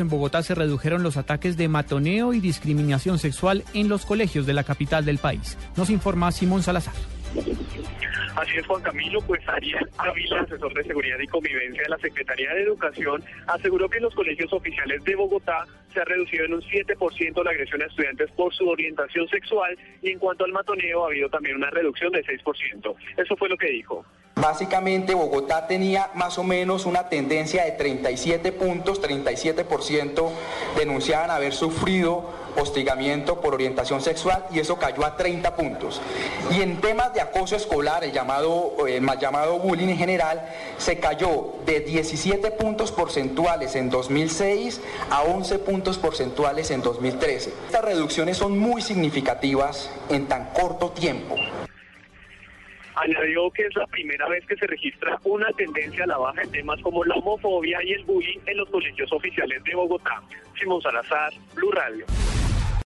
En Bogotá se redujeron los ataques de matoneo y discriminación sexual en los colegios de la capital del país. Nos informa Simón Salazar. Así es, Juan Camilo, pues Ariel Ávila, asesor de seguridad y convivencia de la Secretaría de Educación, aseguró que en los colegios oficiales de Bogotá se ha reducido en un 7% la agresión a estudiantes por su orientación sexual y en cuanto al matoneo ha habido también una reducción de 6%. Eso fue lo que dijo. Básicamente Bogotá tenía más o menos una tendencia de 37 puntos, 37% denunciaban haber sufrido hostigamiento por orientación sexual y eso cayó a 30 puntos. Y en temas de acoso escolar, el llamado, el mal llamado bullying en general, se cayó de 17 puntos porcentuales en 2006 a 11 puntos porcentuales en 2013. Estas reducciones son muy significativas en tan corto tiempo. Añadió que es la primera vez que se registra una tendencia a la baja en temas como la homofobia y el bullying en los colegios oficiales de Bogotá. Simón Salazar, Blue Radio.